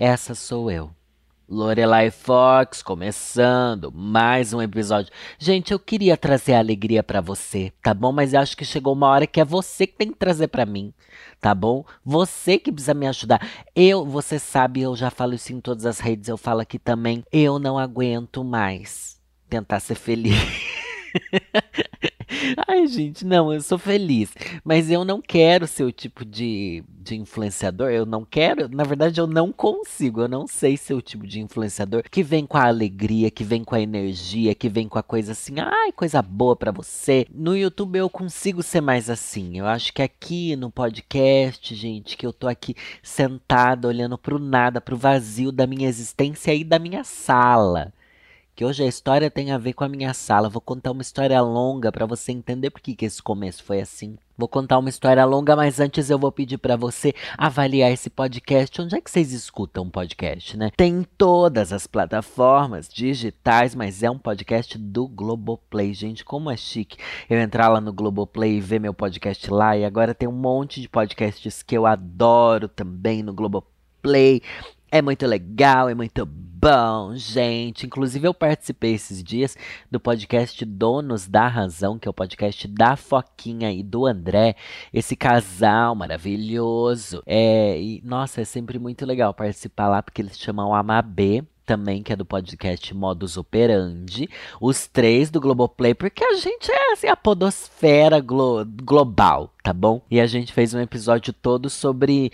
essa sou eu. Lorelai Fox começando mais um episódio. Gente, eu queria trazer alegria para você, tá bom? Mas acho que chegou uma hora que é você que tem que trazer para mim, tá bom? Você que precisa me ajudar. Eu, você sabe, eu já falo isso em todas as redes, eu falo aqui também. Eu não aguento mais tentar ser feliz. Ai, gente, não, eu sou feliz. Mas eu não quero ser o tipo de, de influenciador. Eu não quero. Na verdade, eu não consigo. Eu não sei ser o tipo de influenciador que vem com a alegria, que vem com a energia, que vem com a coisa assim. Ai, coisa boa para você. No YouTube eu consigo ser mais assim. Eu acho que aqui no podcast, gente, que eu tô aqui sentada olhando pro nada, pro vazio da minha existência e da minha sala hoje a história tem a ver com a minha sala. Vou contar uma história longa para você entender por que, que esse começo foi assim. Vou contar uma história longa, mas antes eu vou pedir para você avaliar esse podcast. Onde é que vocês escutam podcast, né? Tem em todas as plataformas digitais, mas é um podcast do Globoplay. Gente, como é chique eu entrar lá no Globoplay e ver meu podcast lá. E agora tem um monte de podcasts que eu adoro também no Globoplay. É muito legal, é muito bom, gente. Inclusive, eu participei esses dias do podcast Donos da Razão, que é o podcast da Foquinha e do André. Esse casal maravilhoso. É, e, nossa, é sempre muito legal participar lá, porque eles chamam Amabê também, que é do podcast Modus Operandi, os três do Globoplay, porque a gente é assim, a podosfera glo global, tá bom? E a gente fez um episódio todo sobre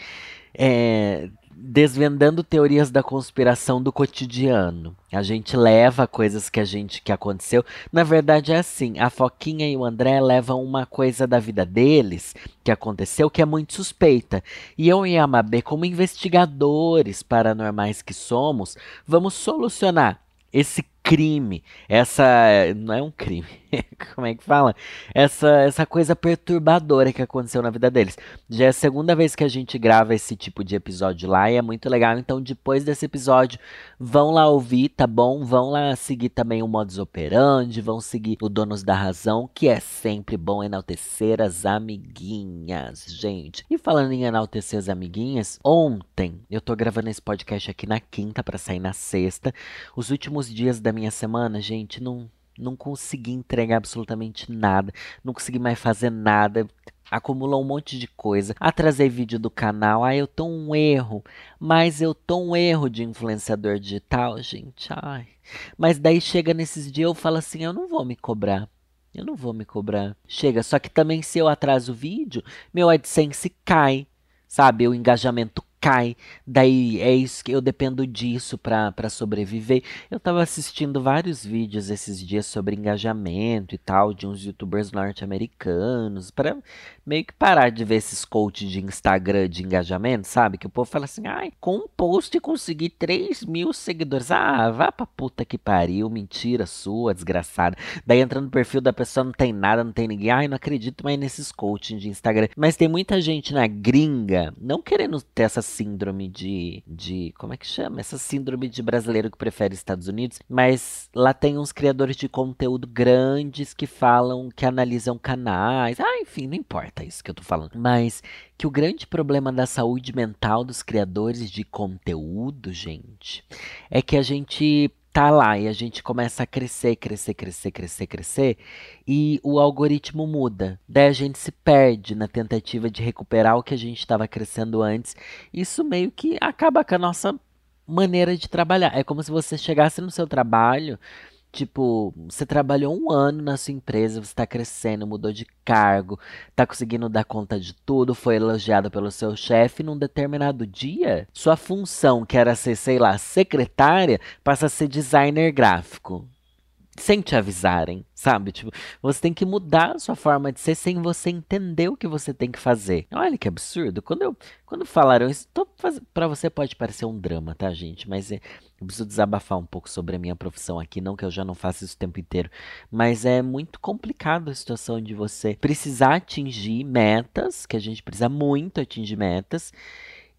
é, desvendando teorias da conspiração do cotidiano. A gente leva coisas que a gente que aconteceu. Na verdade é assim, a Foquinha e o André levam uma coisa da vida deles que aconteceu que é muito suspeita. E eu e a Mabê, como investigadores paranormais que somos, vamos solucionar esse crime, essa não é um crime, como é que fala? Essa essa coisa perturbadora que aconteceu na vida deles. Já é a segunda vez que a gente grava esse tipo de episódio lá e é muito legal. Então depois desse episódio, vão lá ouvir, tá bom? Vão lá seguir também o modus operandi, vão seguir o Donos da Razão, que é sempre bom enaltecer as amiguinhas, gente. E falando em enaltecer as amiguinhas, ontem eu tô gravando esse podcast aqui na quinta para sair na sexta. Os últimos dias da minha semana, gente, não, não consegui entregar absolutamente nada, não consegui mais fazer nada. Acumulou um monte de coisa. Atrasei vídeo do canal. Ah, eu tô um erro. Mas eu tô um erro de influenciador digital, gente. Ai. Mas daí chega nesses dias eu falo assim: eu não vou me cobrar. Eu não vou me cobrar. Chega, só que também se eu atraso o vídeo, meu AdSense cai. Sabe? O engajamento cai. Daí é isso que eu dependo disso para sobreviver. Eu tava assistindo vários vídeos esses dias sobre engajamento e tal de uns youtubers norte-americanos para meio que parar de ver esses coaches de Instagram de engajamento, sabe? Que o povo fala assim, ai, com um post consegui 3 mil seguidores. Ah, vá pra puta que pariu, mentira sua, desgraçada. Daí entra no perfil da pessoa, não tem nada, não tem ninguém. Ai, não acredito mais nesses coaching de Instagram. Mas tem muita gente na gringa não querendo ter essa síndrome de, de. Como é que chama? Essa síndrome de brasileiro que prefere Estados Unidos. Mas lá tem uns criadores de conteúdo grandes que falam, que analisam canais. Ah, enfim, não importa isso que eu tô falando. Mas que o grande problema da saúde mental dos criadores de conteúdo, gente, é que a gente tá lá e a gente começa a crescer, crescer, crescer, crescer, crescer e o algoritmo muda. Daí a gente se perde na tentativa de recuperar o que a gente estava crescendo antes. Isso meio que acaba com a nossa maneira de trabalhar. É como se você chegasse no seu trabalho Tipo, você trabalhou um ano na sua empresa, você está crescendo, mudou de cargo, está conseguindo dar conta de tudo, foi elogiado pelo seu chefe. Num determinado dia, sua função, que era ser, sei lá, secretária, passa a ser designer gráfico. Sem te avisarem, sabe? Tipo, você tem que mudar a sua forma de ser sem você entender o que você tem que fazer. Olha que absurdo. Quando eu quando falaram isso, para você pode parecer um drama, tá, gente? Mas é, eu preciso desabafar um pouco sobre a minha profissão aqui, não que eu já não faça isso o tempo inteiro, mas é muito complicado a situação de você precisar atingir metas, que a gente precisa muito atingir metas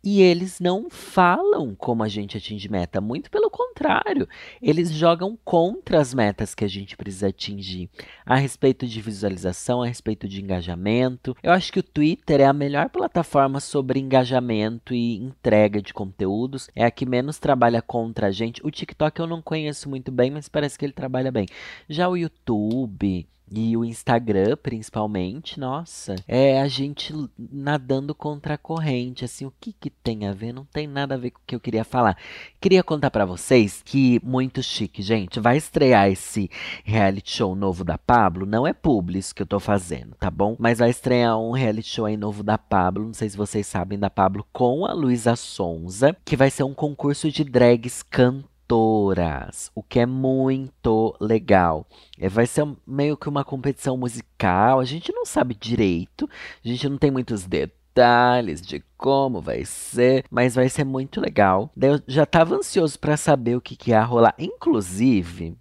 e eles não falam como a gente atinge meta, muito pelo contrário, eles jogam contra as metas que a gente precisa atingir, a respeito de visualização, a respeito de engajamento. Eu acho que o Twitter é a melhor plataforma sobre engajamento e entrega de conteúdos, é a que menos trabalha contra a gente. O TikTok eu não conheço muito bem, mas parece que ele trabalha bem. Já o YouTube, e o Instagram, principalmente, nossa, é a gente nadando contra a corrente. Assim, o que que tem a ver? Não tem nada a ver com o que eu queria falar. Queria contar para vocês que, muito chique, gente, vai estrear esse reality show novo da Pablo. Não é publis que eu tô fazendo, tá bom? Mas vai estrear um reality show aí novo da Pablo. Não sei se vocês sabem da Pablo com a Luísa Sonza, que vai ser um concurso de drags cantoras cantoras, o que é muito legal. É, vai ser meio que uma competição musical, a gente não sabe direito, a gente não tem muitos detalhes de como vai ser, mas vai ser muito legal. Eu já estava ansioso para saber o que, que ia rolar. Inclusive,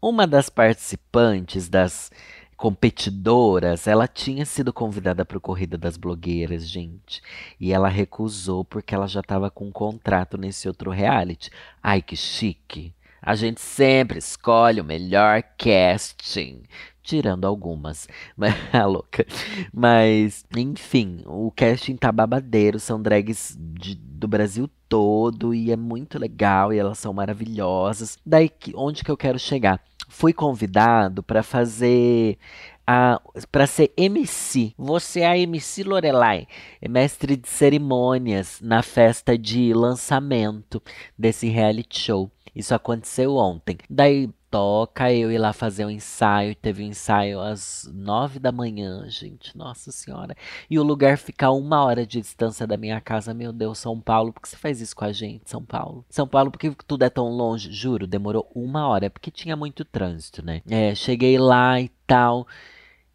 uma das participantes das competidoras, ela tinha sido convidada para o Corrida das Blogueiras, gente. E ela recusou porque ela já estava com um contrato nesse outro reality. Ai, que chique. A gente sempre escolhe o melhor casting. Tirando algumas, mas louca. Mas, enfim, o casting tá babadeiro, são drags de, do Brasil todo e é muito legal e elas são maravilhosas. Daí, onde que eu quero chegar? Fui convidado para fazer a para ser MC. Você é a MC Lorelai, é mestre de cerimônias na festa de lançamento desse reality show. Isso aconteceu ontem. Daí toca eu ir lá fazer um ensaio. Teve um ensaio às nove da manhã, gente. Nossa Senhora. E o lugar fica a uma hora de distância da minha casa. Meu Deus, São Paulo. Por que você faz isso com a gente, São Paulo? São Paulo, porque tudo é tão longe? Juro, demorou uma hora. Porque tinha muito trânsito, né? É, cheguei lá e tal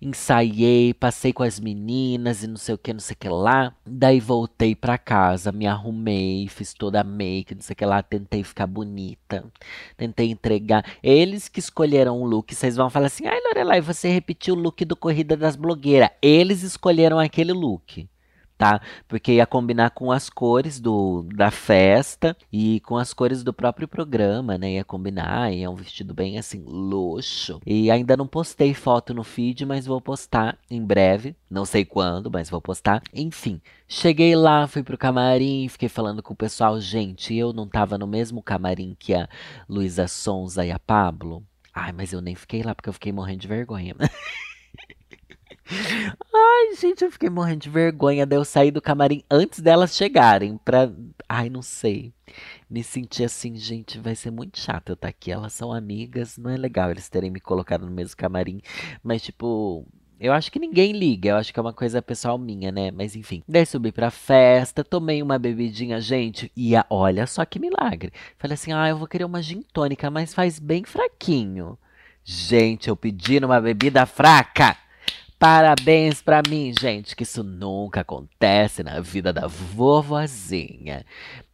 ensaiei, passei com as meninas e não sei o que, não sei o que lá. Daí voltei pra casa, me arrumei, fiz toda a make, não sei o que lá, tentei ficar bonita, tentei entregar. Eles que escolheram o look, vocês vão falar assim: ai Lorelai, você repetiu o look do Corrida das Blogueiras. Eles escolheram aquele look tá? Porque ia combinar com as cores do, da festa e com as cores do próprio programa, né? Ia combinar, e é um vestido bem assim, luxo. E ainda não postei foto no feed, mas vou postar em breve. Não sei quando, mas vou postar. Enfim, cheguei lá, fui pro camarim, fiquei falando com o pessoal. Gente, eu não tava no mesmo camarim que a Luísa Sonza e a Pablo. Ai, mas eu nem fiquei lá porque eu fiquei morrendo de vergonha. Ai, gente, eu fiquei morrendo de vergonha. Daí eu saí do camarim antes delas chegarem. Pra. Ai, não sei. Me senti assim, gente, vai ser muito chato eu estar tá aqui. Elas são amigas, não é legal eles terem me colocado no mesmo camarim. Mas, tipo, eu acho que ninguém liga, eu acho que é uma coisa pessoal minha, né? Mas enfim. Daí subi pra festa, tomei uma bebidinha, gente, e olha só que milagre. Falei assim: ah, eu vou querer uma gin tônica, mas faz bem fraquinho. Gente, eu pedi numa bebida fraca. Parabéns para mim, gente, que isso nunca acontece na vida da vovozinha.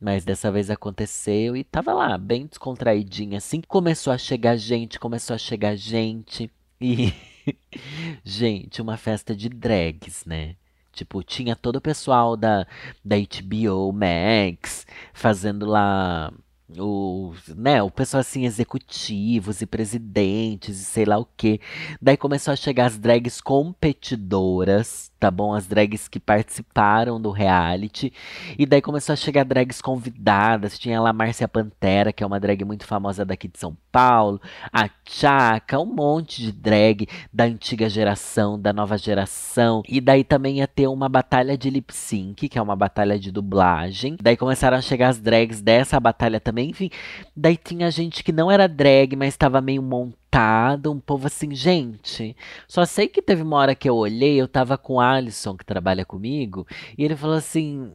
Mas dessa vez aconteceu e tava lá, bem descontraidinha assim. Começou a chegar gente, começou a chegar gente. E. gente, uma festa de drags, né? Tipo, tinha todo o pessoal da, da HBO Max fazendo lá o, né, o pessoal assim, executivos e presidentes e sei lá o que. Daí começou a chegar as drags competidoras, tá bom? As drags que participaram do reality. E daí começou a chegar drags convidadas. Tinha lá a Márcia Pantera, que é uma drag muito famosa daqui de São Paulo. A Chaka, um monte de drag da antiga geração, da nova geração. E daí também ia ter uma batalha de lip sync, que é uma batalha de dublagem. Daí começaram a chegar as drags dessa batalha também. Enfim, daí tinha gente que não era drag, mas estava meio montada. Um povo assim, gente. Só sei que teve uma hora que eu olhei, eu tava com o Alisson, que trabalha comigo, e ele falou assim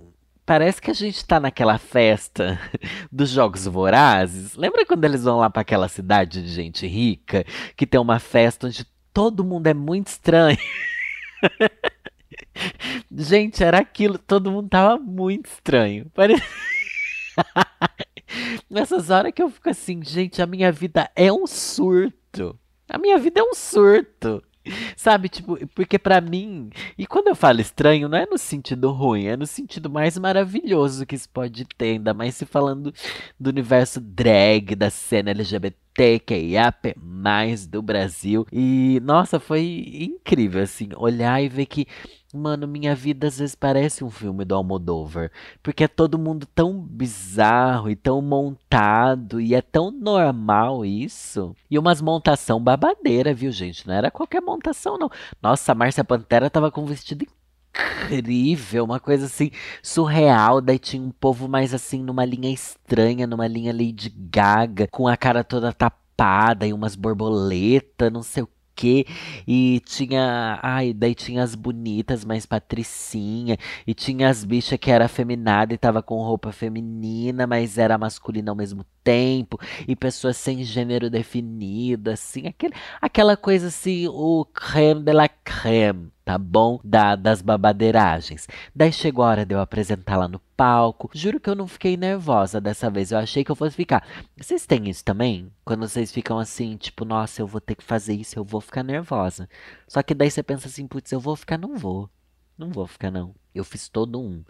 parece que a gente tá naquela festa dos Jogos Vorazes. Lembra quando eles vão lá para aquela cidade de gente rica, que tem uma festa onde todo mundo é muito estranho? gente, era aquilo, todo mundo tava muito estranho. Nessas horas que eu fico assim, gente, a minha vida é um surto. A minha vida é um surto. Sabe, tipo, porque para mim, e quando eu falo estranho, não é no sentido ruim, é no sentido mais maravilhoso que isso pode ter, ainda mais se falando do universo drag, da cena LGBTQIAP+, do Brasil. E, nossa, foi incrível, assim, olhar e ver que Mano, minha vida às vezes parece um filme do Almodóvar, porque é todo mundo tão bizarro e tão montado e é tão normal isso. E umas montação babadeira, viu, gente? Não era qualquer montação não. Nossa, a Márcia Pantera tava com um vestido incrível, uma coisa assim surreal. Daí tinha um povo mais assim numa linha estranha, numa linha Lady Gaga, com a cara toda tapada e umas borboletas, não sei o quê. E tinha. Ai, daí tinha as bonitas, mais patricinha. E tinha as bichas que era feminada e tava com roupa feminina, mas era masculina ao mesmo tempo. E pessoas sem gênero definido, assim. Aquele, aquela coisa assim, o creme de la creme tá bom? Da, das babadeiragens. Daí chegou a hora de eu apresentar lá no palco. Juro que eu não fiquei nervosa dessa vez. Eu achei que eu fosse ficar. Vocês têm isso também? Quando vocês ficam assim, tipo, nossa, eu vou ter que fazer isso, eu vou ficar nervosa. Só que daí você pensa assim, putz, eu vou ficar, não vou. Não vou ficar, não. Eu fiz todo um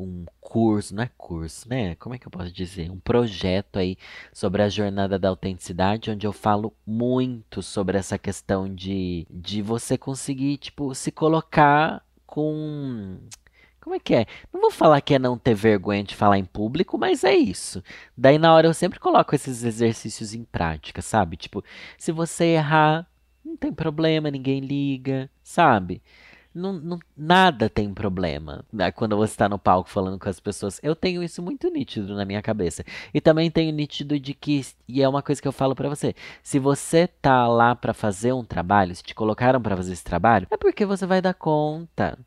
um curso, não é curso, né? Como é que eu posso dizer? Um projeto aí sobre a jornada da autenticidade, onde eu falo muito sobre essa questão de, de você conseguir, tipo, se colocar com. Como é que é? Não vou falar que é não ter vergonha de falar em público, mas é isso. Daí na hora eu sempre coloco esses exercícios em prática, sabe? Tipo, se você errar, não tem problema, ninguém liga, sabe? Não, não, nada tem problema né, quando você está no palco falando com as pessoas. Eu tenho isso muito nítido na minha cabeça. E também tenho nítido de que, e é uma coisa que eu falo para você: se você tá lá para fazer um trabalho, se te colocaram para fazer esse trabalho, é porque você vai dar conta.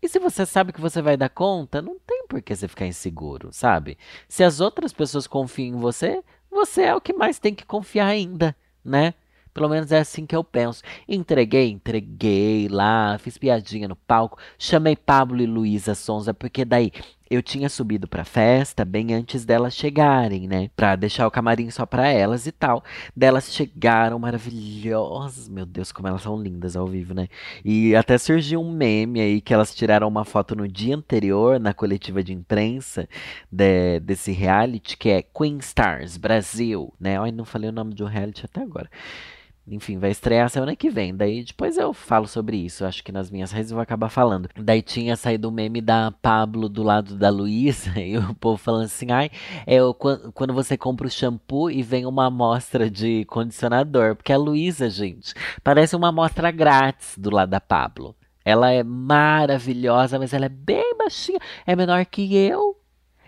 E se você sabe que você vai dar conta, não tem por que você ficar inseguro, sabe? Se as outras pessoas confiam em você, você é o que mais tem que confiar ainda, né? Pelo menos é assim que eu penso. Entreguei, entreguei lá, fiz piadinha no palco, chamei Pablo e Luísa Sonza, porque daí eu tinha subido pra festa bem antes delas chegarem, né? Pra deixar o camarim só pra elas e tal. Delas chegaram maravilhosas. Meu Deus, como elas são lindas ao vivo, né? E até surgiu um meme aí que elas tiraram uma foto no dia anterior, na coletiva de imprensa de, desse reality, que é Queen Stars Brasil, né? Ai, não falei o nome do reality até agora. Enfim, vai estrear semana que vem. Daí depois eu falo sobre isso. Acho que nas minhas redes eu vou acabar falando. Daí tinha saído o meme da Pablo do lado da Luísa. E o povo falando assim: ai, é o, quando você compra o shampoo e vem uma amostra de condicionador. Porque a Luísa, gente, parece uma amostra grátis do lado da Pablo. Ela é maravilhosa, mas ela é bem baixinha. É menor que eu.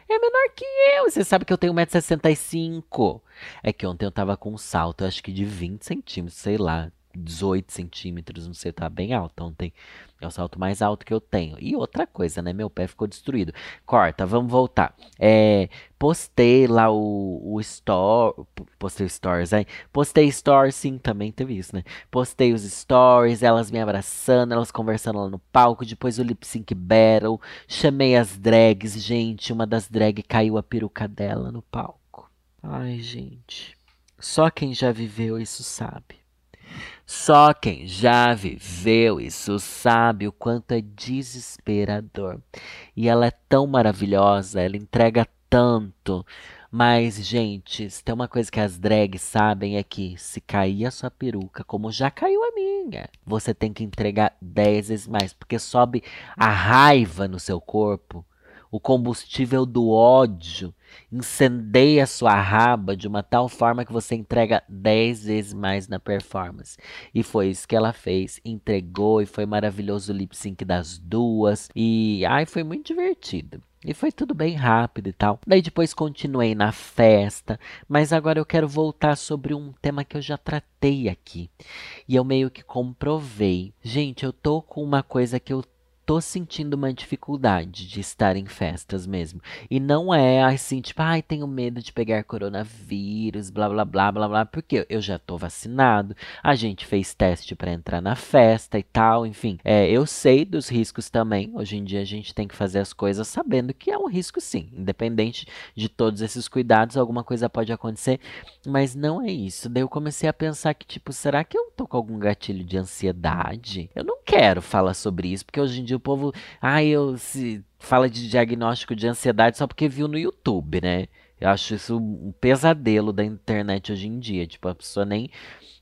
É menor que eu. Você sabe que eu tenho 1,65m. É que ontem eu tava com um salto, acho que de 20 centímetros, sei lá, 18 centímetros, não sei, tá bem alto ontem. É o salto mais alto que eu tenho. E outra coisa, né? Meu pé ficou destruído. Corta, vamos voltar. É, postei lá o, o store. Postei stories aí. Postei stories, sim, também teve isso, né? Postei os stories, elas me abraçando, elas conversando lá no palco. Depois o lip sync battle. Chamei as drags, gente. Uma das drags caiu a peruca dela no palco. Ai, gente. Só quem já viveu isso sabe. Só quem já viveu isso sabe o quanto é desesperador. E ela é tão maravilhosa, ela entrega tanto. Mas, gente, se tem uma coisa que as drags sabem é que se cair a sua peruca, como já caiu a minha, você tem que entregar 10 vezes mais, porque sobe a raiva no seu corpo, o combustível do ódio incendeia sua raba de uma tal forma que você entrega 10 vezes mais na performance. E foi isso que ela fez, entregou e foi maravilhoso o lip sync das duas. E ai, foi muito divertido. E foi tudo bem rápido e tal. Daí depois continuei na festa, mas agora eu quero voltar sobre um tema que eu já tratei aqui. E eu meio que comprovei. Gente, eu tô com uma coisa que eu tô sentindo uma dificuldade de estar em festas mesmo. E não é assim, tipo, ai, tenho medo de pegar coronavírus, blá blá blá blá blá, porque eu já tô vacinado, a gente fez teste para entrar na festa e tal, enfim. É, eu sei dos riscos também. Hoje em dia a gente tem que fazer as coisas sabendo que é um risco sim, independente de todos esses cuidados, alguma coisa pode acontecer, mas não é isso. Daí eu comecei a pensar que, tipo, será que eu tô com algum gatilho de ansiedade? Eu não quero falar sobre isso, porque hoje em dia o povo, ah, eu se fala de diagnóstico de ansiedade só porque viu no YouTube, né? Eu acho isso um pesadelo da internet hoje em dia. Tipo, a pessoa nem,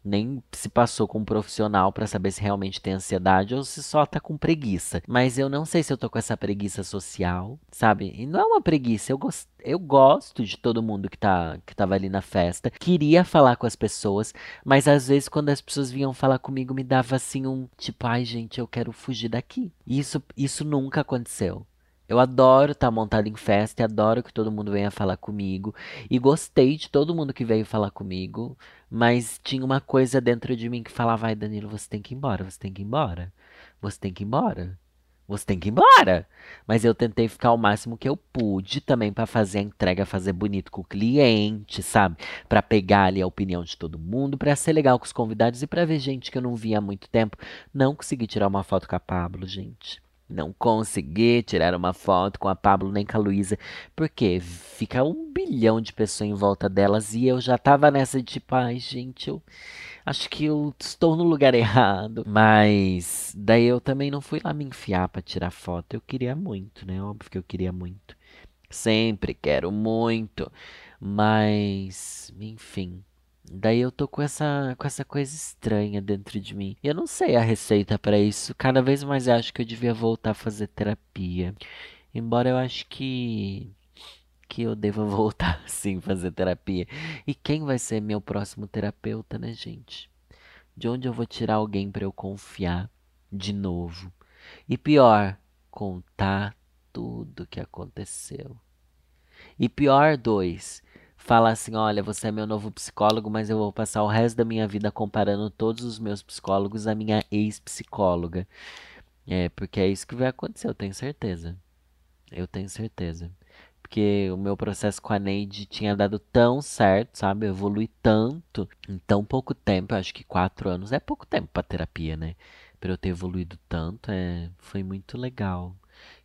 nem se passou com um profissional para saber se realmente tem ansiedade ou se só tá com preguiça. Mas eu não sei se eu tô com essa preguiça social, sabe? E não é uma preguiça, eu, gost, eu gosto de todo mundo que, tá, que tava ali na festa. Queria falar com as pessoas, mas às vezes quando as pessoas vinham falar comigo, me dava assim um tipo, ai gente, eu quero fugir daqui. Isso, isso nunca aconteceu. Eu adoro estar tá montado em festa e adoro que todo mundo venha falar comigo. E gostei de todo mundo que veio falar comigo. Mas tinha uma coisa dentro de mim que falava: vai, Danilo, você tem que ir embora, você tem que ir embora. Você tem que ir embora. Você tem que ir embora. Mas eu tentei ficar o máximo que eu pude também para fazer a entrega, fazer bonito com o cliente, sabe? Para pegar ali a opinião de todo mundo, para ser legal com os convidados e para ver gente que eu não via há muito tempo. Não consegui tirar uma foto com a Pablo, gente. Não consegui tirar uma foto com a Pablo nem com a Luísa, porque fica um bilhão de pessoas em volta delas e eu já tava nessa de tipo, ai gente, eu acho que eu estou no lugar errado. Mas daí eu também não fui lá me enfiar para tirar foto. Eu queria muito, né? Óbvio que eu queria muito. Sempre quero muito. Mas, enfim. Daí eu tô com essa, com essa coisa estranha dentro de mim. Eu não sei a receita para isso. Cada vez mais acho que eu devia voltar a fazer terapia. Embora eu acho que que eu deva voltar sim fazer terapia. E quem vai ser meu próximo terapeuta, né, gente? De onde eu vou tirar alguém para eu confiar de novo? E pior, contar tudo que aconteceu. E pior, dois, fala assim: olha, você é meu novo psicólogo, mas eu vou passar o resto da minha vida comparando todos os meus psicólogos à minha ex-psicóloga. É, porque é isso que vai acontecer, eu tenho certeza. Eu tenho certeza. Porque o meu processo com a Neide tinha dado tão certo, sabe? Eu evolui tanto em tão pouco tempo. Eu acho que quatro anos é pouco tempo para terapia, né? Para eu ter evoluído tanto, é, foi muito legal.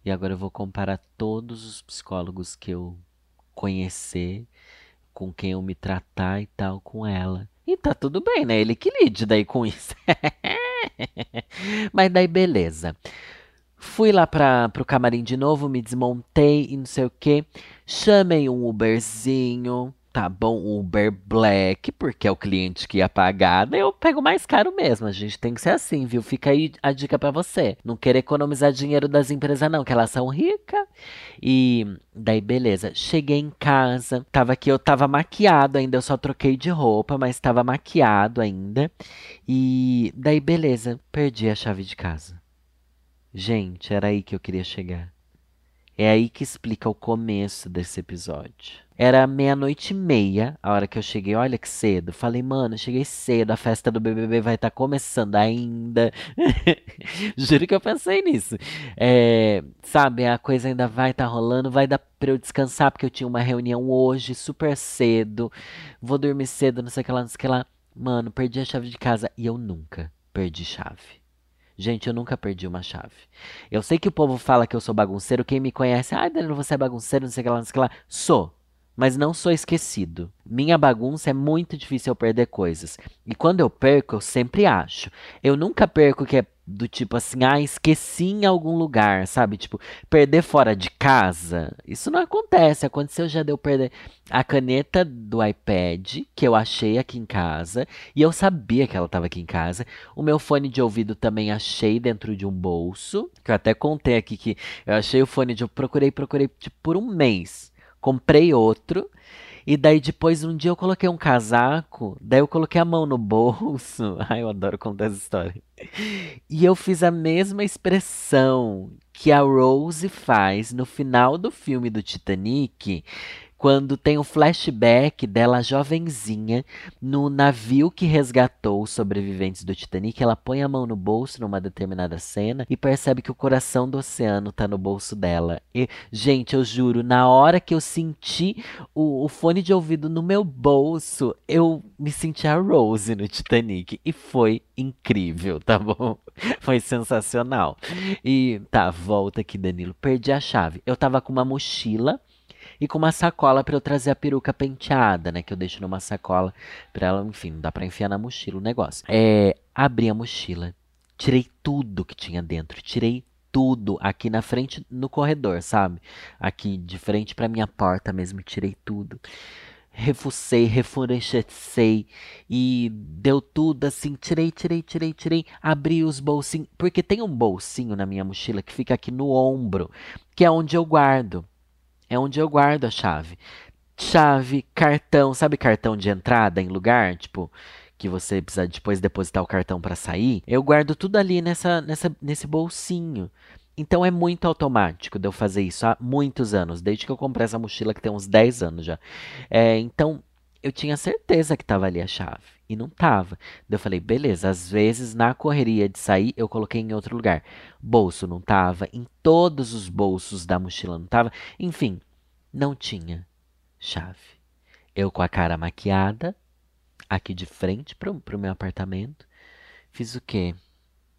E agora eu vou comparar todos os psicólogos que eu conhecer com quem eu me tratar e tal com ela. E tá tudo bem, né? Ele que lide daí com isso. Mas daí beleza. Fui lá para pro camarim de novo, me desmontei e não sei o que. Chamei um Uberzinho tá bom, Uber Black, porque é o cliente que ia pagar, daí eu pego mais caro mesmo. A gente tem que ser assim, viu? Fica aí a dica para você. Não querer economizar dinheiro das empresas, não, que elas são ricas. E daí, beleza. Cheguei em casa, tava aqui, eu tava maquiado ainda, eu só troquei de roupa, mas tava maquiado ainda. E daí, beleza, perdi a chave de casa. Gente, era aí que eu queria chegar. É aí que explica o começo desse episódio. Era meia-noite e meia a hora que eu cheguei. Olha que cedo. Falei, mano, cheguei cedo. A festa do BBB vai estar tá começando ainda. Juro que eu pensei nisso. É, sabe, a coisa ainda vai estar tá rolando. Vai dar pra eu descansar, porque eu tinha uma reunião hoje, super cedo. Vou dormir cedo, não sei o que lá, não sei o que lá. Mano, perdi a chave de casa. E eu nunca perdi chave. Gente, eu nunca perdi uma chave. Eu sei que o povo fala que eu sou bagunceiro. Quem me conhece, ai, Danilo, você é bagunceiro, não sei o que lá, não sei o que lá. Sou. Mas não sou esquecido. Minha bagunça é muito difícil eu perder coisas. E quando eu perco, eu sempre acho. Eu nunca perco que é do tipo assim, ah, esqueci em algum lugar, sabe? Tipo, perder fora de casa. Isso não acontece. Aconteceu já deu perder a caneta do iPad, que eu achei aqui em casa, e eu sabia que ela estava aqui em casa. O meu fone de ouvido também achei dentro de um bolso, que eu até contei aqui que eu achei o fone de eu procurei, procurei tipo, por um mês. Comprei outro e daí depois um dia eu coloquei um casaco, daí eu coloquei a mão no bolso. Ai, eu adoro contar essa história. E eu fiz a mesma expressão que a Rose faz no final do filme do Titanic, quando tem o flashback dela jovenzinha no navio que resgatou os sobreviventes do Titanic. Ela põe a mão no bolso numa determinada cena e percebe que o coração do oceano tá no bolso dela. E, gente, eu juro, na hora que eu senti o, o fone de ouvido no meu bolso, eu me senti a Rose no Titanic. E foi incrível, tá bom? Foi sensacional. E tá, volta aqui, Danilo. Perdi a chave. Eu tava com uma mochila e com uma sacola para eu trazer a peruca penteada, né? Que eu deixo numa sacola pra ela, enfim, não dá pra enfiar na mochila o negócio. É, abri a mochila, tirei tudo que tinha dentro, tirei tudo aqui na frente no corredor, sabe? Aqui de frente para minha porta mesmo, tirei tudo refucei, refurechecei e deu tudo assim, tirei, tirei, tirei, tirei, abri os bolsinhos, porque tem um bolsinho na minha mochila que fica aqui no ombro, que é onde eu guardo. É onde eu guardo a chave. Chave, cartão, sabe cartão de entrada em lugar, tipo, que você precisa depois depositar o cartão para sair? Eu guardo tudo ali nessa, nessa nesse bolsinho. Então é muito automático de eu fazer isso há muitos anos, desde que eu comprei essa mochila que tem uns 10 anos já. É, então eu tinha certeza que estava ali a chave e não estava. Eu falei, beleza, às vezes na correria de sair eu coloquei em outro lugar. Bolso não estava, em todos os bolsos da mochila não estava, enfim, não tinha chave. Eu com a cara maquiada, aqui de frente para o meu apartamento, fiz o quê?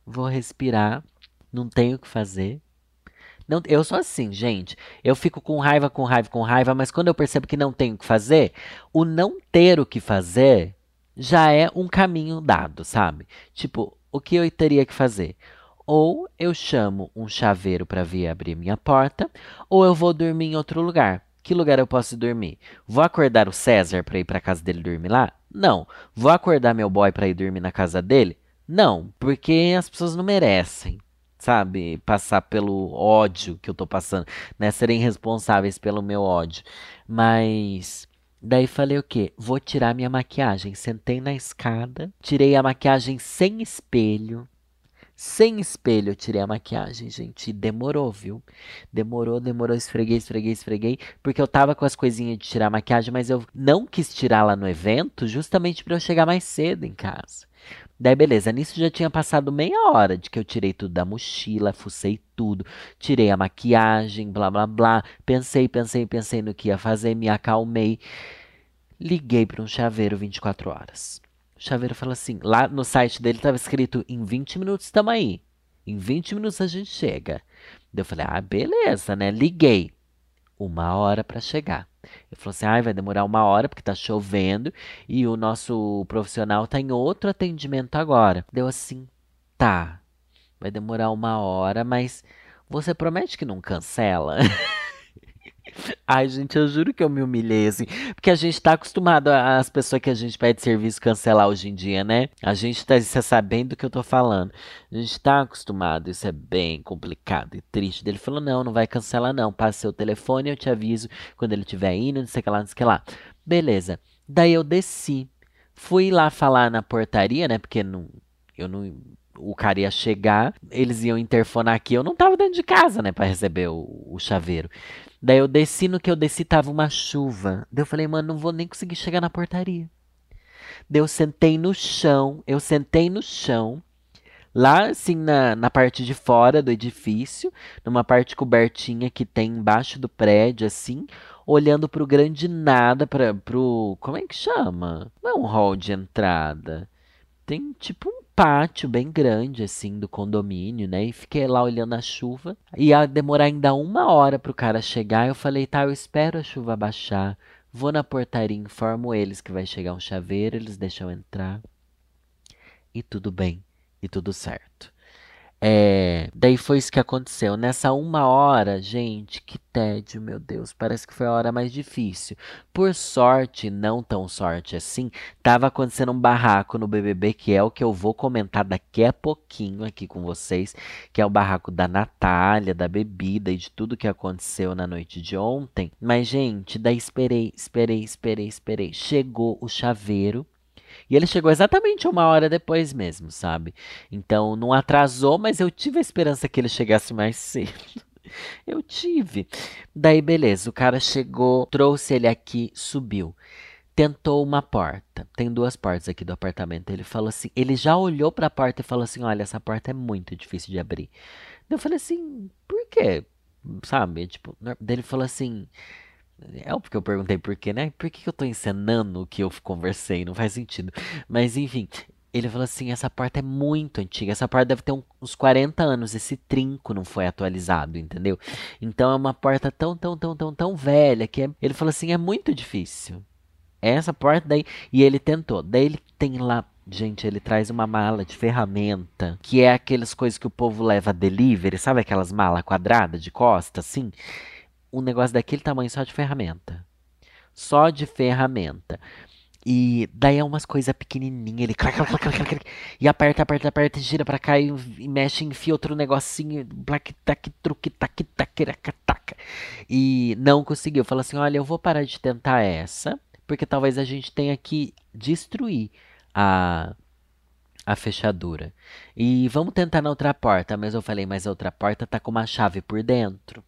Vou respirar não tenho o que fazer. Não, eu sou assim, gente. Eu fico com raiva, com raiva, com raiva, mas quando eu percebo que não tenho o que fazer, o não ter o que fazer já é um caminho dado, sabe? Tipo, o que eu teria que fazer? Ou eu chamo um chaveiro para vir abrir minha porta, ou eu vou dormir em outro lugar. Que lugar eu posso dormir? Vou acordar o César para ir para casa dele dormir lá? Não. Vou acordar meu boy para ir dormir na casa dele? Não, porque as pessoas não merecem sabe, passar pelo ódio que eu tô passando, né? Serem responsáveis pelo meu ódio. Mas daí falei o quê? Vou tirar minha maquiagem. Sentei na escada, tirei a maquiagem sem espelho. Sem espelho eu tirei a maquiagem, gente. demorou, viu? Demorou, demorou. Esfreguei, esfreguei, esfreguei. Porque eu tava com as coisinhas de tirar a maquiagem, mas eu não quis tirar lá no evento, justamente para eu chegar mais cedo em casa. Daí, beleza, nisso já tinha passado meia hora de que eu tirei tudo da mochila, fucei tudo, tirei a maquiagem, blá blá blá. Pensei, pensei, pensei no que ia fazer, me acalmei. Liguei para um chaveiro 24 horas. Chaveiro falou assim: lá no site dele estava escrito: em 20 minutos estamos aí. Em 20 minutos a gente chega. Eu falei: ah, beleza, né? Liguei. Uma hora para chegar. Ele falou assim: ah, vai demorar uma hora porque tá chovendo e o nosso profissional tá em outro atendimento agora. Deu assim: tá, vai demorar uma hora, mas você promete que não cancela? Ai, gente, eu juro que eu me humilhei, assim. Porque a gente tá acostumado às pessoas que a gente pede serviço cancelar hoje em dia, né? A gente tá é sabendo do que eu tô falando. A gente tá acostumado, isso é bem complicado e triste. Ele falou: não, não vai cancelar, não. Passe seu telefone, eu te aviso quando ele estiver indo, não sei o que lá, não sei o que lá. Beleza. Daí eu desci. Fui lá falar na portaria, né? Porque não, eu não o cara ia chegar, eles iam interfonar aqui. Eu não tava dentro de casa, né, para receber o, o, chaveiro. Daí eu desci, no que eu desci tava uma chuva. Daí eu falei, mano, não vou nem conseguir chegar na portaria. Daí eu sentei no chão, eu sentei no chão, lá assim na, na parte de fora do edifício, numa parte cobertinha que tem embaixo do prédio, assim, olhando pro grande nada, para pro. Como é que chama? Não é um hall de entrada. Tem tipo um pátio bem grande, assim, do condomínio, né? E fiquei lá olhando a chuva. Ia demorar ainda uma hora pro cara chegar. Eu falei, tá, eu espero a chuva baixar. Vou na portaria, informo eles que vai chegar um chaveiro, eles deixam entrar. E tudo bem, e tudo certo. É, daí foi isso que aconteceu. Nessa uma hora, gente, que tédio, meu Deus. Parece que foi a hora mais difícil. Por sorte, não tão sorte assim, tava acontecendo um barraco no BBB, que é o que eu vou comentar daqui a pouquinho aqui com vocês, que é o barraco da Natália, da bebida e de tudo que aconteceu na noite de ontem. Mas, gente, daí esperei, esperei, esperei, esperei. Chegou o chaveiro e ele chegou exatamente uma hora depois mesmo, sabe? Então não atrasou, mas eu tive a esperança que ele chegasse mais cedo. Eu tive. Daí, beleza, o cara chegou, trouxe ele aqui, subiu. Tentou uma porta. Tem duas portas aqui do apartamento. Ele falou assim, ele já olhou para a porta e falou assim: "Olha, essa porta é muito difícil de abrir". Eu falei assim: "Por quê?" Sabe? Tipo, ele falou assim: é porque eu perguntei por quê, né? Por que eu tô encenando o que eu conversei? Não faz sentido. Mas enfim, ele falou assim: essa porta é muito antiga. Essa porta deve ter uns 40 anos. Esse trinco não foi atualizado, entendeu? Então é uma porta tão, tão, tão, tão, tão velha que é... ele falou assim: é muito difícil. Essa porta daí. E ele tentou. Daí ele tem lá. Gente, ele traz uma mala de ferramenta, que é aquelas coisas que o povo leva delivery, sabe aquelas malas quadradas de costa, assim? Um negócio daquele tamanho só de ferramenta. Só de ferramenta. E daí é umas coisas pequenininhas, ele clac, clac, clac, clac, e aperta, aperta, aperta, gira pra cá e, e mexe, enfia outro negocinho, black, tac, truque, tac, tac, tac, e não conseguiu. Falou assim, olha, eu vou parar de tentar essa, porque talvez a gente tenha que destruir a, a fechadura. E vamos tentar na outra porta, mas eu falei, mas a outra porta tá com uma chave por dentro.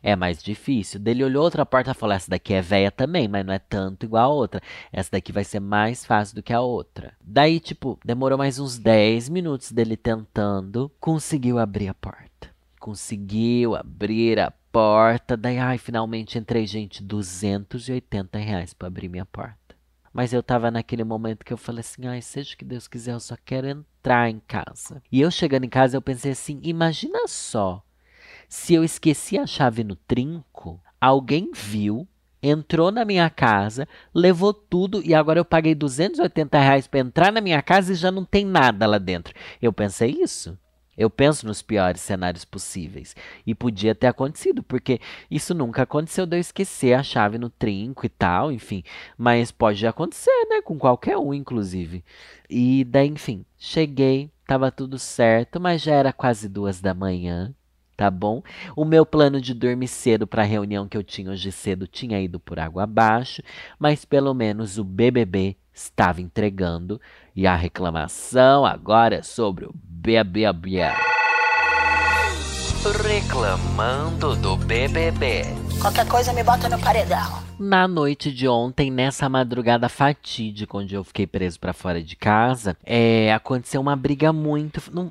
É mais difícil. Dele olhou outra porta e falou: essa daqui é velha também, mas não é tanto igual a outra. Essa daqui vai ser mais fácil do que a outra. Daí, tipo, demorou mais uns 10 minutos dele tentando, conseguiu abrir a porta. Conseguiu abrir a porta. Daí, ai, finalmente entrei, gente, 280 reais pra abrir minha porta. Mas eu tava naquele momento que eu falei assim, ai, seja o que Deus quiser, eu só quero entrar em casa. E eu chegando em casa, eu pensei assim, imagina só se eu esqueci a chave no trinco, alguém viu, entrou na minha casa, levou tudo e agora eu paguei 280 reais para entrar na minha casa e já não tem nada lá dentro. Eu pensei isso. Eu penso nos piores cenários possíveis. E podia ter acontecido, porque isso nunca aconteceu de eu esquecer a chave no trinco e tal, enfim. Mas pode acontecer, né? Com qualquer um, inclusive. E daí, enfim, cheguei, tava tudo certo, mas já era quase duas da manhã tá bom? O meu plano de dormir cedo para a reunião que eu tinha hoje cedo tinha ido por água abaixo, mas pelo menos o BBB estava entregando e a reclamação agora é sobre o BBB. Reclamando do BBB. Qualquer coisa me bota no paredão. Na noite de ontem, nessa madrugada fatídica, onde eu fiquei preso para fora de casa, é, aconteceu uma briga muito. Não,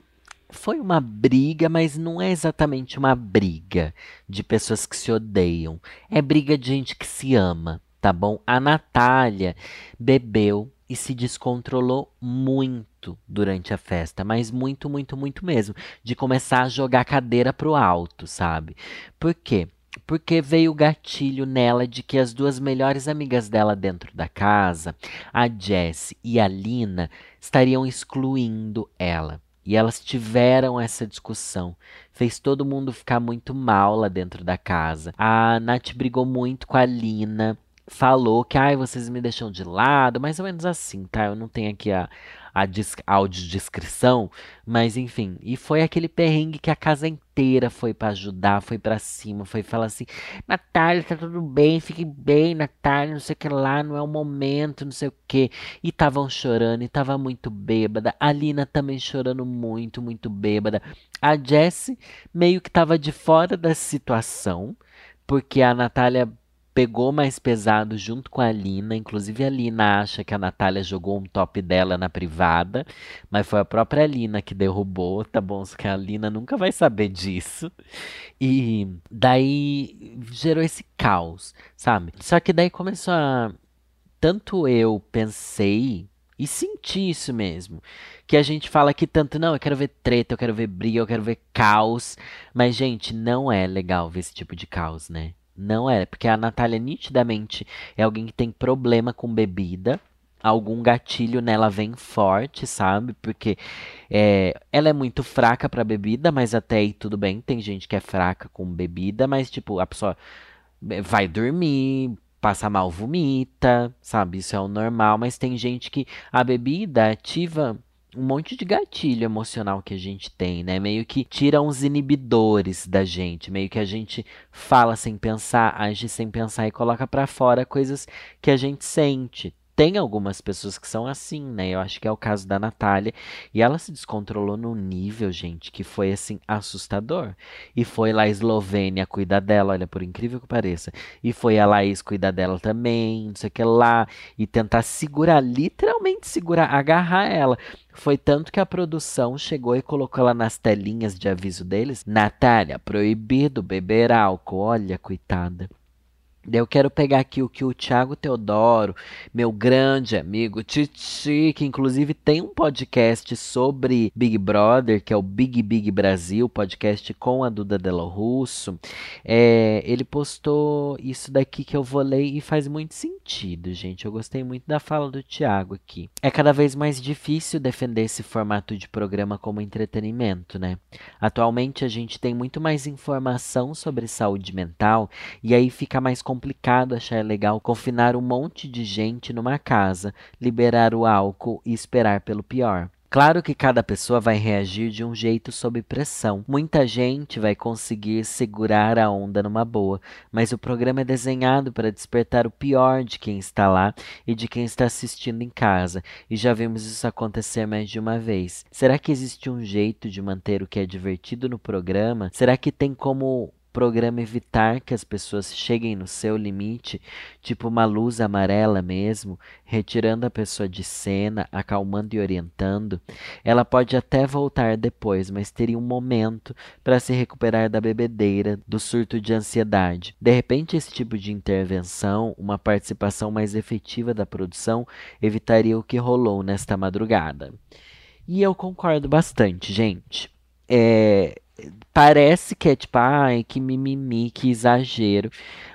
foi uma briga, mas não é exatamente uma briga de pessoas que se odeiam. É briga de gente que se ama, tá bom? A Natália bebeu e se descontrolou muito durante a festa, mas muito, muito, muito mesmo. De começar a jogar cadeira pro alto, sabe? Por quê? Porque veio o gatilho nela de que as duas melhores amigas dela dentro da casa, a Jess e a Lina, estariam excluindo ela. E elas tiveram essa discussão. Fez todo mundo ficar muito mal lá dentro da casa. A Nath brigou muito com a Lina. Falou que, ai, vocês me deixam de lado. Mais ou menos assim, tá? Eu não tenho aqui a, a audiodescrição, mas enfim. E foi aquele perrengue que a casa inteira foi para ajudar, foi para cima, foi falar assim: Natália, tá tudo bem, fique bem, Natália, não sei o que lá, não é o momento, não sei o que. E estavam chorando, e tava muito bêbada. A Lina também chorando muito, muito bêbada. A Jessie meio que tava de fora da situação, porque a Natália pegou mais pesado junto com a Lina. Inclusive, a Lina acha que a Natália jogou um top dela na privada, mas foi a própria Lina que derrubou, tá bom? Só que a Lina nunca vai saber disso. E daí gerou esse caos, sabe? Só que daí começou a. Tanto eu pensei e senti isso mesmo. Que a gente fala que tanto, não, eu quero ver treta, eu quero ver briga, eu quero ver caos. Mas, gente, não é legal ver esse tipo de caos, né? Não é, porque a Natália nitidamente é alguém que tem problema com bebida. Algum gatilho nela vem forte, sabe? Porque é, ela é muito fraca para bebida, mas até aí tudo bem. Tem gente que é fraca com bebida, mas tipo, a pessoa vai dormir, passa mal, vomita, sabe? Isso é o normal, mas tem gente que a bebida ativa um monte de gatilho emocional que a gente tem, né? Meio que tira uns inibidores da gente, meio que a gente fala sem pensar, age sem pensar e coloca para fora coisas que a gente sente, tem algumas pessoas que são assim, né? Eu acho que é o caso da Natália. E ela se descontrolou num nível, gente, que foi assim assustador. E foi lá a Eslovênia cuidar dela, olha, por incrível que pareça. E foi a Laís cuidar dela também, não sei o que lá. E tentar segurar, literalmente segurar, agarrar ela. Foi tanto que a produção chegou e colocou ela nas telinhas de aviso deles: Natália, proibido beber álcool. Olha, coitada. Eu quero pegar aqui o que o Thiago Teodoro, meu grande amigo Titi, que inclusive tem um podcast sobre Big Brother, que é o Big Big Brasil, podcast com a Duda Delo Russo. É, ele postou isso daqui que eu vou ler e faz muito sentido, gente. Eu gostei muito da fala do Thiago aqui. É cada vez mais difícil defender esse formato de programa como entretenimento, né? Atualmente a gente tem muito mais informação sobre saúde mental e aí fica mais complicado achar legal confinar um monte de gente numa casa, liberar o álcool e esperar pelo pior. Claro que cada pessoa vai reagir de um jeito sob pressão. Muita gente vai conseguir segurar a onda numa boa, mas o programa é desenhado para despertar o pior de quem está lá e de quem está assistindo em casa, e já vimos isso acontecer mais de uma vez. Será que existe um jeito de manter o que é divertido no programa? Será que tem como programa evitar que as pessoas cheguem no seu limite, tipo uma luz amarela mesmo, retirando a pessoa de cena, acalmando e orientando. Ela pode até voltar depois, mas teria um momento para se recuperar da bebedeira, do surto de ansiedade. De repente, esse tipo de intervenção, uma participação mais efetiva da produção, evitaria o que rolou nesta madrugada. E eu concordo bastante, gente. É, parece que é tipo, ai, que mimimi, que exagero.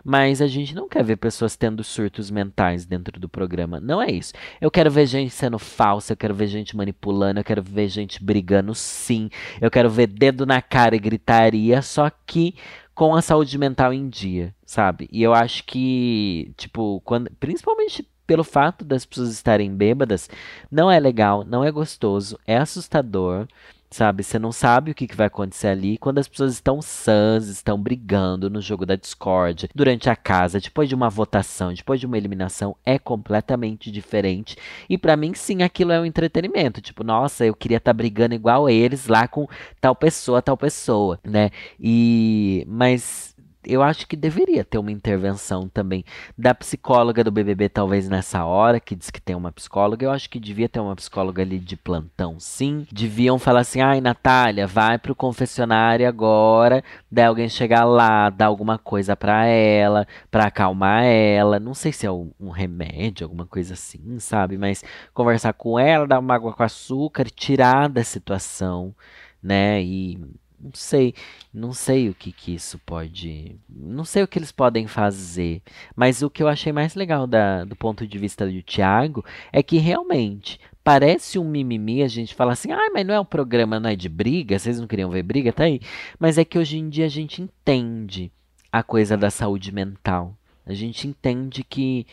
Mas a gente não quer ver pessoas tendo surtos mentais dentro do programa. Não é isso. Eu quero ver gente sendo falsa, eu quero ver gente manipulando, eu quero ver gente brigando sim. Eu quero ver dedo na cara e gritaria, só que com a saúde mental em dia, sabe? E eu acho que, tipo, quando, principalmente pelo fato das pessoas estarem bêbadas, não é legal, não é gostoso, é assustador sabe? Você não sabe o que, que vai acontecer ali quando as pessoas estão sãs, estão brigando no jogo da Discord, durante a casa, depois de uma votação, depois de uma eliminação, é completamente diferente. E para mim, sim, aquilo é um entretenimento. Tipo, nossa, eu queria estar tá brigando igual eles lá com tal pessoa, tal pessoa, né? E mas eu acho que deveria ter uma intervenção também da psicóloga do BBB, talvez nessa hora, que diz que tem uma psicóloga. Eu acho que devia ter uma psicóloga ali de plantão, sim. Deviam falar assim: ai, Natália, vai pro confessionário agora. Daí alguém chegar lá, dar alguma coisa para ela, para acalmar ela. Não sei se é um, um remédio, alguma coisa assim, sabe? Mas conversar com ela, dar uma água com açúcar, tirar da situação, né? E não sei, não sei o que, que isso pode. Não sei o que eles podem fazer. Mas o que eu achei mais legal da, do ponto de vista do Thiago é que realmente parece um mimimi a gente fala assim, ah, mas não é um programa, não é de briga, vocês não queriam ver briga, tá aí. Mas é que hoje em dia a gente entende a coisa da saúde mental. A gente entende que,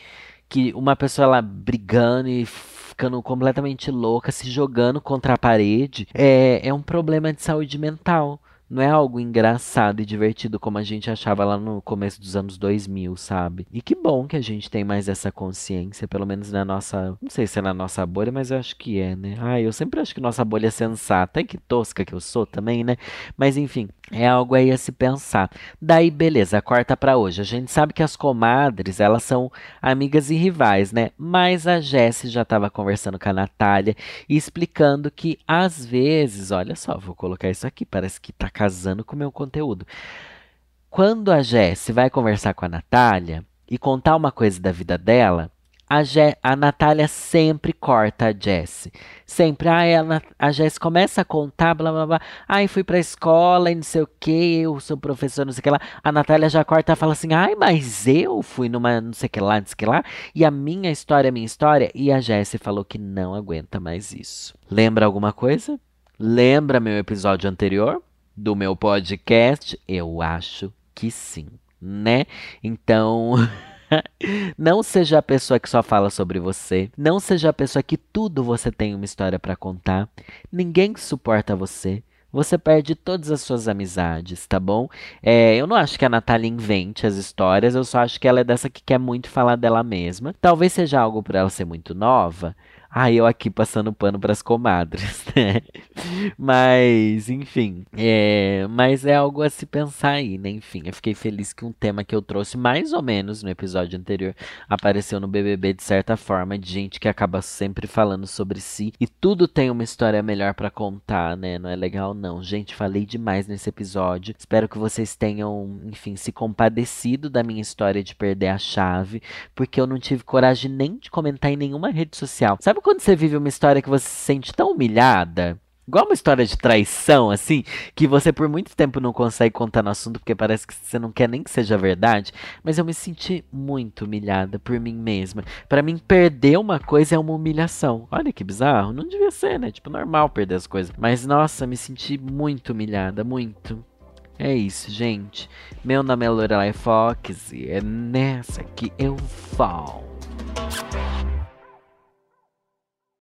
que uma pessoa lá brigando e ficando completamente louca, se jogando contra a parede, é, é um problema de saúde mental. Não é algo engraçado e divertido como a gente achava lá no começo dos anos 2000, sabe? E que bom que a gente tem mais essa consciência, pelo menos na nossa. Não sei se é na nossa bolha, mas eu acho que é, né? Ai, eu sempre acho que nossa bolha é sensata. É que tosca que eu sou também, né? Mas enfim, é algo aí a se pensar. Daí, beleza, corta para hoje. A gente sabe que as comadres, elas são amigas e rivais, né? Mas a Jessie já estava conversando com a Natália e explicando que às vezes, olha só, vou colocar isso aqui, parece que tá casando com o meu conteúdo. Quando a Jess vai conversar com a Natália e contar uma coisa da vida dela, a, Je a Natália sempre corta a Jess. Sempre. Aí a, a Jess começa a contar, blá blá blá. Ai, fui pra escola e não sei o que, eu sou professor, não sei o que lá. A Natália já corta e fala assim: ai, mas eu fui numa não sei o que lá, não sei o que lá. E a minha história é minha história. E a Jess falou que não aguenta mais isso. Lembra alguma coisa? Lembra meu episódio anterior? do meu podcast? Eu acho que sim, né? Então. não seja a pessoa que só fala sobre você. Não seja a pessoa que tudo você tem uma história para contar. Ninguém suporta você. você perde todas as suas amizades, tá bom? É, eu não acho que a Natália invente as histórias, eu só acho que ela é dessa que quer muito falar dela mesma. Talvez seja algo por ela ser muito nova, ah, eu aqui passando pano para as comadres, né? Mas, enfim. É, mas é algo a se pensar aí, né? Enfim, eu fiquei feliz que um tema que eu trouxe mais ou menos no episódio anterior apareceu no BBB de certa forma, de gente que acaba sempre falando sobre si e tudo tem uma história melhor para contar, né? Não é legal não. Gente, falei demais nesse episódio. Espero que vocês tenham, enfim, se compadecido da minha história de perder a chave, porque eu não tive coragem nem de comentar em nenhuma rede social. Sabe quando você vive uma história que você se sente tão humilhada? Igual uma história de traição, assim, que você por muito tempo não consegue contar no assunto porque parece que você não quer nem que seja verdade. Mas eu me senti muito humilhada por mim mesma. Para mim, perder uma coisa é uma humilhação. Olha que bizarro. Não devia ser, né? Tipo, normal perder as coisas. Mas nossa, me senti muito humilhada, muito. É isso, gente. Meu nome é Lorelai Fox e é nessa que eu falo.